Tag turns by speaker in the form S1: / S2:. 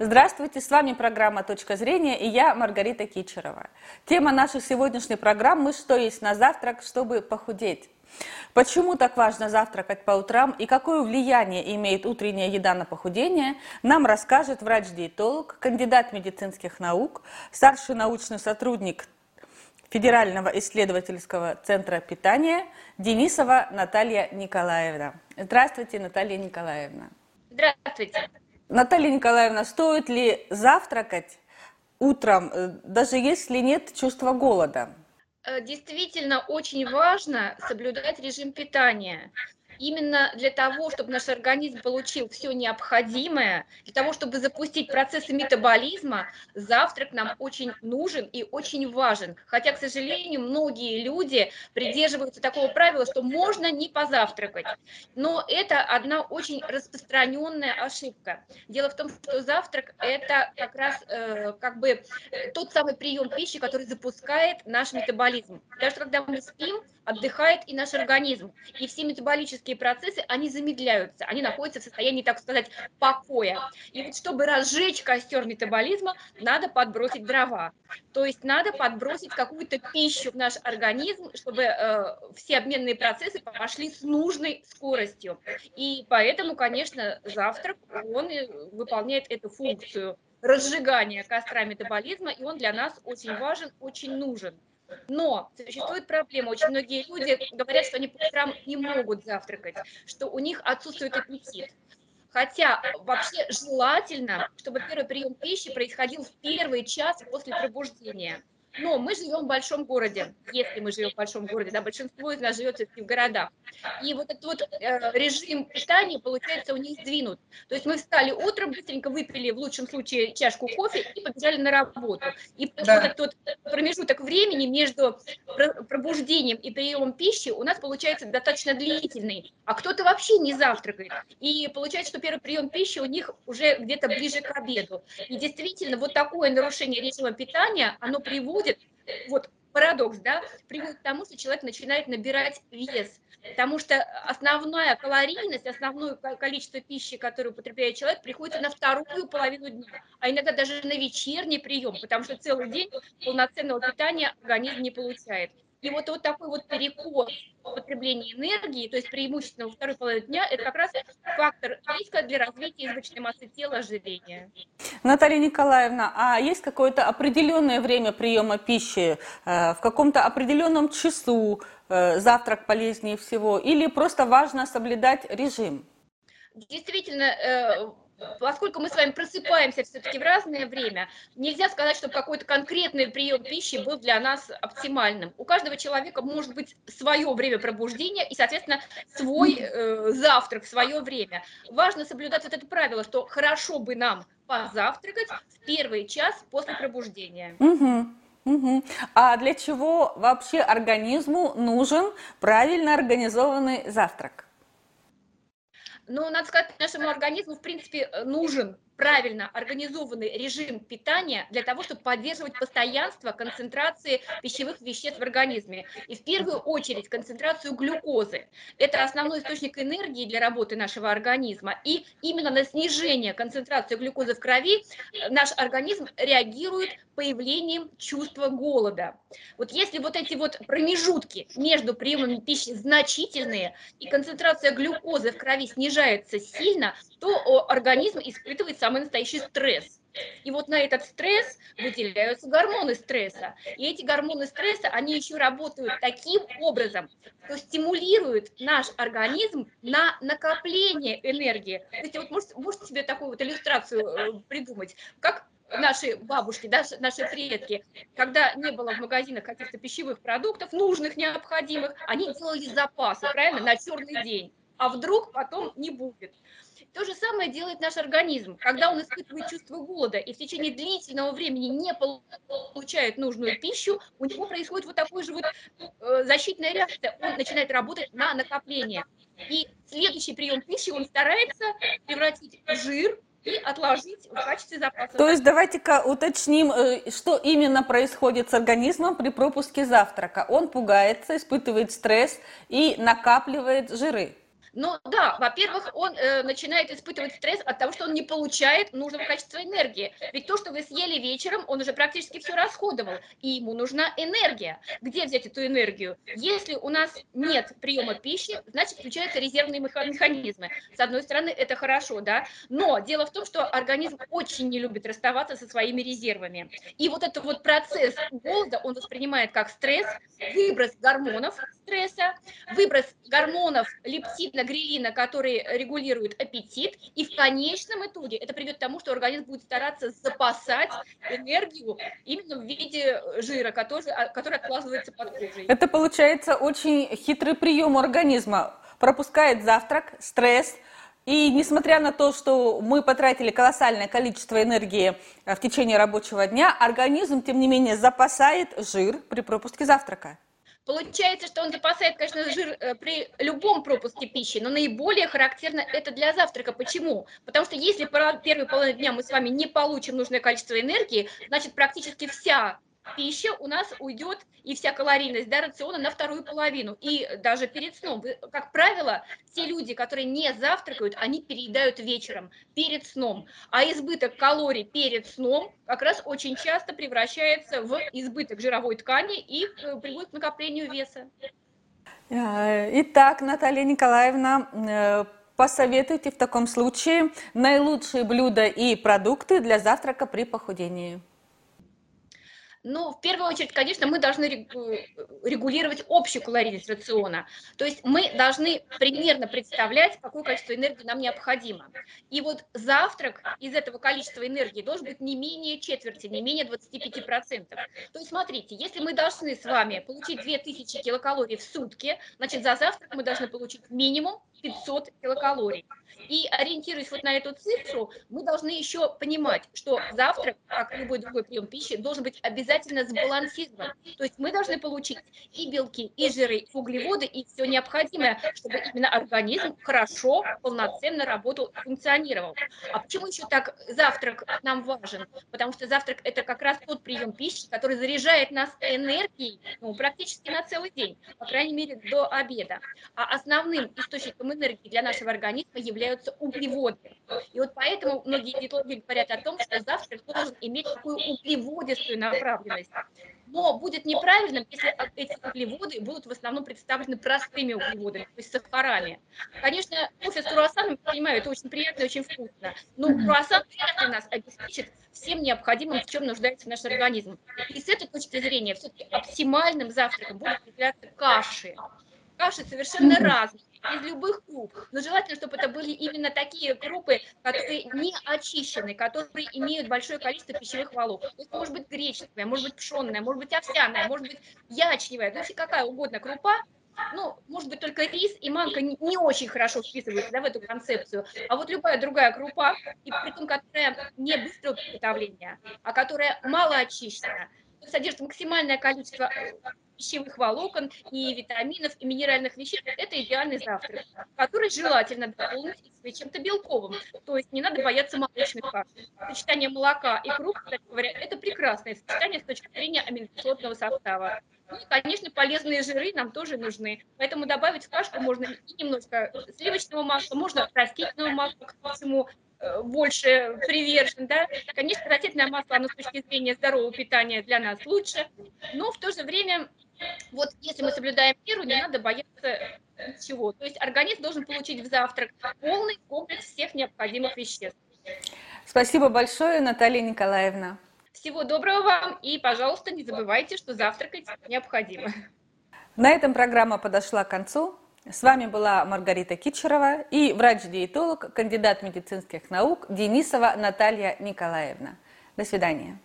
S1: Здравствуйте, с вами программа «Точка зрения» и я, Маргарита Кичерова. Тема нашей сегодняшней программы «Что есть на завтрак, чтобы похудеть?». Почему так важно завтракать по утрам и какое влияние имеет утренняя еда на похудение, нам расскажет врач-диетолог, кандидат медицинских наук, старший научный сотрудник Федерального исследовательского центра питания Денисова Наталья Николаевна. Здравствуйте, Наталья Николаевна.
S2: Здравствуйте.
S1: Наталья Николаевна, стоит ли завтракать утром, э, даже если нет чувства голода?
S2: Э, действительно очень важно соблюдать режим питания именно для того, чтобы наш организм получил все необходимое, для того, чтобы запустить процессы метаболизма, завтрак нам очень нужен и очень важен. Хотя, к сожалению, многие люди придерживаются такого правила, что можно не позавтракать. Но это одна очень распространенная ошибка. Дело в том, что завтрак – это как раз э, как бы тот самый прием пищи, который запускает наш метаболизм. Даже когда мы спим, отдыхает и наш организм. И все метаболические процессы, они замедляются, они находятся в состоянии, так сказать, покоя. И вот чтобы разжечь костер метаболизма, надо подбросить дрова. То есть надо подбросить какую-то пищу в наш организм, чтобы э, все обменные процессы пошли с нужной скоростью. И поэтому, конечно, завтрак, он выполняет эту функцию разжигания костра метаболизма, и он для нас очень важен, очень нужен. Но существует проблема. Очень многие люди говорят, что они по утрам не могут завтракать, что у них отсутствует аппетит. Хотя вообще желательно, чтобы первый прием пищи происходил в первый час после пробуждения. Но мы живем в большом городе, если мы живем в большом городе, да, большинство из нас живет все-таки в городах. И вот этот вот э, режим питания, получается, у них сдвинут. То есть мы встали утром, быстренько выпили, в лучшем случае, чашку кофе и побежали на работу. И да. вот этот вот промежуток времени между пробуждением и приемом пищи у нас получается достаточно длительный, а кто-то вообще не завтракает. И получается, что первый прием пищи у них уже где-то ближе к обеду. И действительно, вот такое нарушение режима питания, оно приводит приводит, вот парадокс, да, приводит к тому, что человек начинает набирать вес, потому что основная калорийность, основное количество пищи, которое употребляет человек, приходится на вторую половину дня, а иногда даже на вечерний прием, потому что целый день полноценного питания организм не получает. И вот, вот такой вот перекос потребления энергии, то есть преимущественно во второй половине дня, это как раз фактор риска для развития избыточной массы тела, ожирения.
S1: Наталья Николаевна, а есть какое-то определенное время приема пищи, э, в каком-то определенном часу э, завтрак полезнее всего, или просто важно соблюдать режим?
S2: Действительно, э, поскольку мы с вами просыпаемся все-таки в разное время, нельзя сказать, что какой-то конкретный прием пищи был для нас оптимальным. У каждого человека может быть свое время пробуждения и, соответственно, свой э, завтрак свое время. Важно соблюдать вот это правило, что хорошо бы нам позавтракать в первый час после пробуждения.
S1: Угу. Угу. А для чего вообще организму нужен правильно организованный завтрак?
S2: Но, надо сказать, нашему организму, в принципе, э, нужен правильно организованный режим питания для того, чтобы поддерживать постоянство концентрации пищевых веществ в организме. И в первую очередь концентрацию глюкозы. Это основной источник энергии для работы нашего организма. И именно на снижение концентрации глюкозы в крови э, наш организм реагирует появлением чувства голода. Вот если вот эти вот промежутки между приемами пищи значительные и концентрация глюкозы в крови снижается сильно, то организм испытывает самый настоящий стресс. И вот на этот стресс выделяются гормоны стресса. И эти гормоны стресса, они еще работают таким образом, что стимулируют наш организм на накопление энергии. То есть вот можете, можете себе такую вот иллюстрацию э, придумать, как наши бабушки, да, наши предки, когда не было в магазинах каких-то пищевых продуктов, нужных, необходимых, они делали запасы, правильно, на черный день. А вдруг потом не будет. То же самое делает наш организм. Когда он испытывает чувство голода и в течение длительного времени не получает нужную пищу, у него происходит вот такой же вот э, защитная реакция. Он начинает работать на накопление. И следующий прием пищи он старается превратить в жир, и отложить в качестве запаса.
S1: То есть давайте-ка уточним, э, что именно происходит с организмом при пропуске завтрака. Он пугается, испытывает стресс и накапливает жиры.
S2: Но да, во-первых, он э, начинает испытывать стресс от того, что он не получает нужного качества энергии. Ведь то, что вы съели вечером, он уже практически все расходовал, и ему нужна энергия. Где взять эту энергию? Если у нас нет приема пищи, значит включаются резервные механизмы. С одной стороны, это хорошо, да, но дело в том, что организм очень не любит расставаться со своими резервами. И вот этот вот процесс голода он воспринимает как стресс, выброс гормонов стресса, выброс гормонов лептина, грелина, которые регулируют аппетит, и в конечном итоге это приведет к тому, что организм будет стараться запасать энергию именно в виде жира, который, а, который откладывается под кожей.
S1: Это получается очень хитрый прием организма. Пропускает завтрак, стресс, и несмотря на то, что мы потратили колоссальное количество энергии э, в течение рабочего дня, организм, тем не менее, запасает жир при пропуске завтрака.
S2: Получается, что он запасает, конечно, жир э, при любом пропуске пищи, но наиболее характерно это для завтрака. Почему? Потому что если первую половину дня мы с вами не получим нужное количество энергии, значит практически вся пища у нас уйдет и вся калорийность да, рациона на вторую половину. И даже перед сном, как правило, те люди, которые не завтракают, они переедают вечером, перед сном. А избыток калорий перед сном как раз очень часто превращается в избыток жировой ткани и э, приводит к накоплению веса.
S1: Э, итак, Наталья Николаевна, э, посоветуйте в таком случае наилучшие блюда и продукты для завтрака при похудении.
S2: Ну, в первую очередь, конечно, мы должны регулировать общую калорийность рациона. То есть мы должны примерно представлять, какое количество энергии нам необходимо. И вот завтрак из этого количества энергии должен быть не менее четверти, не менее 25%. То есть смотрите, если мы должны с вами получить 2000 килокалорий в сутки, значит за завтрак мы должны получить минимум 500 килокалорий. И ориентируясь вот на эту цифру, мы должны еще понимать, что завтрак, как любой другой прием пищи, должен быть обязательно сбалансирован. То есть мы должны получить и белки, и жиры, и углеводы, и все необходимое, чтобы именно организм хорошо, полноценно работал, функционировал. А почему еще так завтрак нам важен? Потому что завтрак это как раз тот прием пищи, который заряжает нас энергией ну, практически на целый день, по крайней мере до обеда. А основным источником энергии для нашего организма являются углеводы. И вот поэтому многие диетологи говорят о том, что завтрак должен иметь такую углеводистую направленность. Но будет неправильным, если эти углеводы будут в основном представлены простыми углеводами, то есть сахарами. Конечно, кофе с круассаном, я понимаю, это очень приятно и очень вкусно, но круассан вряд нас обеспечит всем необходимым, в чем нуждается наш организм. И с этой точки зрения все-таки оптимальным завтраком будут являться каши. Каши совершенно разные из любых круп. Но желательно, чтобы это были именно такие крупы, которые не очищены, которые имеют большое количество пищевых волокон. То есть может быть гречневая, может быть пшенная, может быть овсяная, может быть ячневая, то есть какая угодно крупа, ну, может быть, только рис и манка не, не очень хорошо вписываются да, в эту концепцию, а вот любая другая крупа, и при том, которая не быстрого приготовления, а которая мало очищена, содержит максимальное количество пищевых волокон и витаминов и минеральных веществ, это идеальный завтрак, который желательно дополнить чем-то белковым. То есть не надо бояться молочных каш. Сочетание молока и круп, кстати говоря, это прекрасное сочетание с точки зрения аминокислотного состава. Ну и, конечно, полезные жиры нам тоже нужны. Поэтому добавить в кашку можно и немножко сливочного масла, можно растительного масла, к всему э, больше привержен, да. Конечно, растительное масло, оно с точки зрения здорового питания для нас лучше, но в то же время вот если мы соблюдаем меру, не надо бояться ничего. То есть организм должен получить в завтрак полный комплекс всех необходимых веществ.
S1: Спасибо большое, Наталья Николаевна.
S2: Всего доброго вам и, пожалуйста, не забывайте, что завтракать необходимо.
S1: На этом программа подошла к концу. С вами была Маргарита Кичерова и врач-диетолог, кандидат медицинских наук Денисова Наталья Николаевна. До свидания.